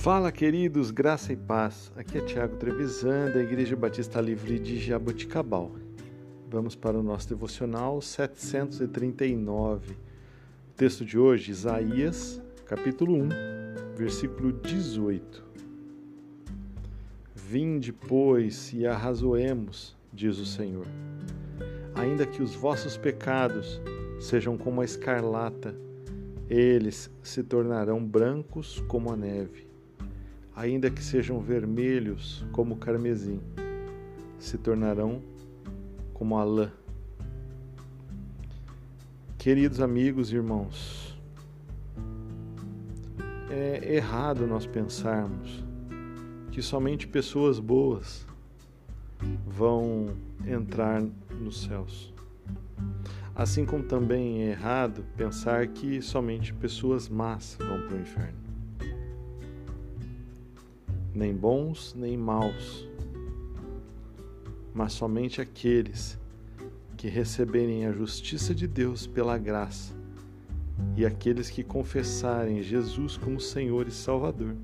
Fala, queridos, graça e paz. Aqui é Tiago Trevisan, da Igreja Batista Livre de Jaboticabal. Vamos para o nosso devocional 739. O texto de hoje, Isaías, capítulo 1, versículo 18. Vinde, pois, e arrazoemos, diz o Senhor. Ainda que os vossos pecados sejam como a escarlata, eles se tornarão brancos como a neve ainda que sejam vermelhos como o carmesim, se tornarão como a lã. Queridos amigos e irmãos, é errado nós pensarmos que somente pessoas boas vão entrar nos céus. Assim como também é errado pensar que somente pessoas más vão para o inferno nem bons nem maus, mas somente aqueles que receberem a justiça de Deus pela graça e aqueles que confessarem Jesus como Senhor e Salvador.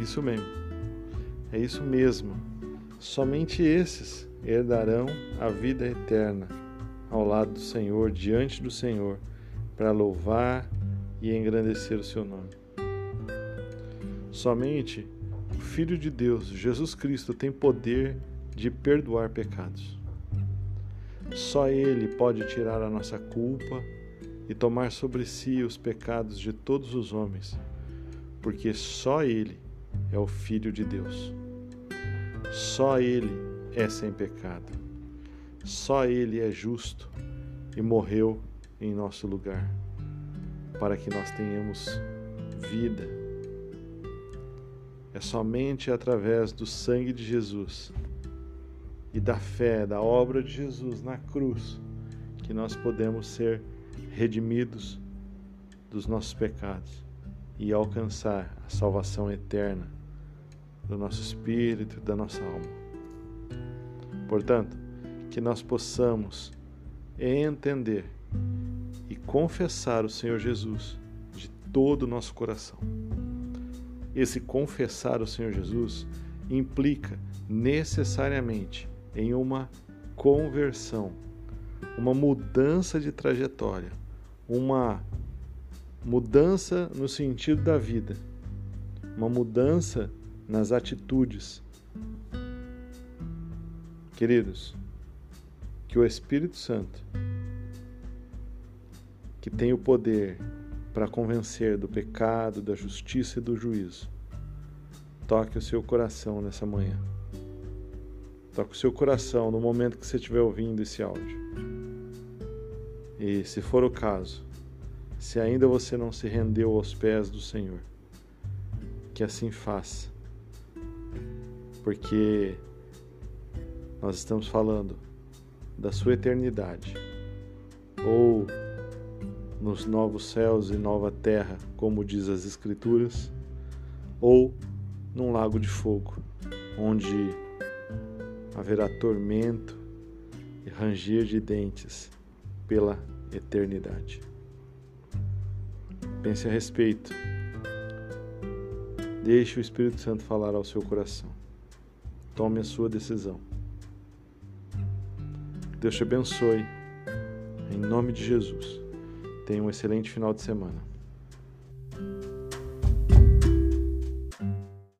Isso mesmo, é isso mesmo. Somente esses herdarão a vida eterna ao lado do Senhor, diante do Senhor, para louvar e engrandecer o seu nome. Somente o Filho de Deus, Jesus Cristo, tem poder de perdoar pecados. Só Ele pode tirar a nossa culpa e tomar sobre si os pecados de todos os homens, porque só Ele é o Filho de Deus. Só Ele é sem pecado. Só Ele é justo e morreu em nosso lugar, para que nós tenhamos vida é somente através do sangue de Jesus e da fé, da obra de Jesus na cruz, que nós podemos ser redimidos dos nossos pecados e alcançar a salvação eterna do nosso espírito e da nossa alma. Portanto, que nós possamos entender e confessar o Senhor Jesus de todo o nosso coração esse confessar o Senhor Jesus implica necessariamente em uma conversão, uma mudança de trajetória, uma mudança no sentido da vida, uma mudança nas atitudes. Queridos, que o Espírito Santo, que tem o poder para convencer do pecado, da justiça e do juízo. Toque o seu coração nessa manhã. Toque o seu coração no momento que você estiver ouvindo esse áudio. E, se for o caso, se ainda você não se rendeu aos pés do Senhor, que assim faça. Porque nós estamos falando da sua eternidade. Ou nos novos céus e nova terra, como diz as Escrituras, ou num lago de fogo, onde haverá tormento e ranger de dentes pela eternidade. Pense a respeito. Deixe o Espírito Santo falar ao seu coração. Tome a sua decisão. Deus te abençoe. Em nome de Jesus. Tenha um excelente final de semana.